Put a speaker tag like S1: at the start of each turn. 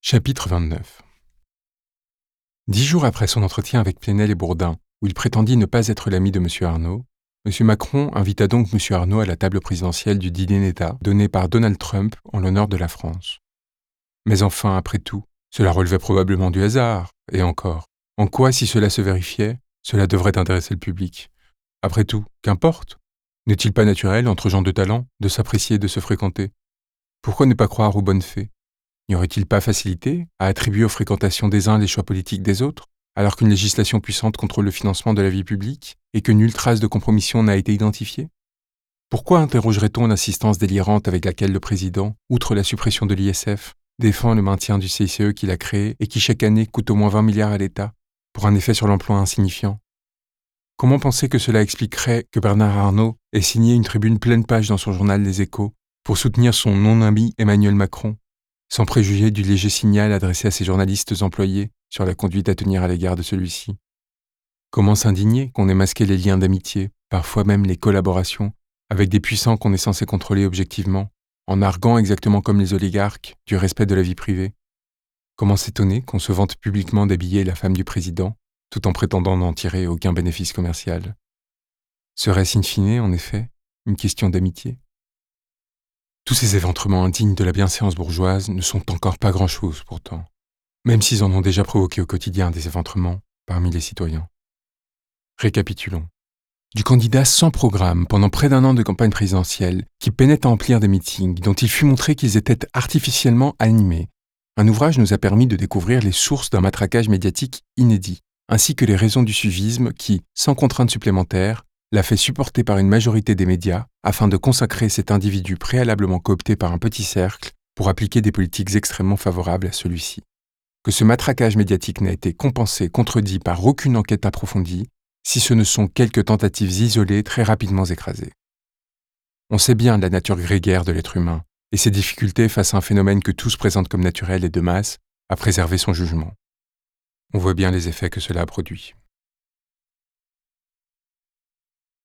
S1: Chapitre 29 Dix jours après son entretien avec Plenel et Bourdin, où il prétendit ne pas être l'ami de M. Arnaud, M. Macron invita donc M. Arnaud à la table présidentielle du dîner d'État donné par Donald Trump en l'honneur de la France. Mais enfin, après tout, cela relevait probablement du hasard, et encore, en quoi, si cela se vérifiait, cela devrait intéresser le public? Après tout, qu'importe? N'est-il pas naturel, entre gens de talent, de s'apprécier et de se fréquenter? Pourquoi ne pas croire aux bonnes fées? N'y aurait-il pas facilité à attribuer aux fréquentations des uns les choix politiques des autres, alors qu'une législation puissante contrôle le financement de la vie publique et que nulle trace de compromission n'a été identifiée? Pourquoi interrogerait-on l'insistance délirante avec laquelle le président, outre la suppression de l'ISF, défend le maintien du CICE qu'il a créé et qui chaque année coûte au moins 20 milliards à l'État, pour un effet sur l'emploi insignifiant? Comment penser que cela expliquerait que Bernard Arnault ait signé une tribune pleine page dans son journal Les Échos pour soutenir son non-ami Emmanuel Macron? Sans préjuger du léger signal adressé à ses journalistes employés sur la conduite à tenir à l'égard de celui-ci. Comment s'indigner qu'on ait masqué les liens d'amitié, parfois même les collaborations, avec des puissants qu'on est censé contrôler objectivement, en arguant exactement comme les oligarques du respect de la vie privée? Comment s'étonner qu'on se vante publiquement d'habiller la femme du président, tout en prétendant n'en tirer aucun bénéfice commercial? Serait-ce in fine, en effet, une question d'amitié? Tous ces éventrements indignes de la bienséance bourgeoise ne sont encore pas grand-chose pourtant, même s'ils en ont déjà provoqué au quotidien des éventrements parmi les citoyens. Récapitulons. Du candidat sans programme pendant près d'un an de campagne présidentielle, qui peinait à emplir des meetings dont il fut montré qu'ils étaient artificiellement animés, un ouvrage nous a permis de découvrir les sources d'un matraquage médiatique inédit, ainsi que les raisons du suivisme qui, sans contrainte supplémentaire, l'a fait supporter par une majorité des médias afin de consacrer cet individu préalablement coopté par un petit cercle pour appliquer des politiques extrêmement favorables à celui-ci. Que ce matraquage médiatique n'a été compensé, contredit par aucune enquête approfondie, si ce ne sont quelques tentatives isolées très rapidement écrasées. On sait bien la nature grégaire de l'être humain et ses difficultés face à un phénomène que tous présentent comme naturel et de masse à préserver son jugement. On voit bien les effets que cela a produits.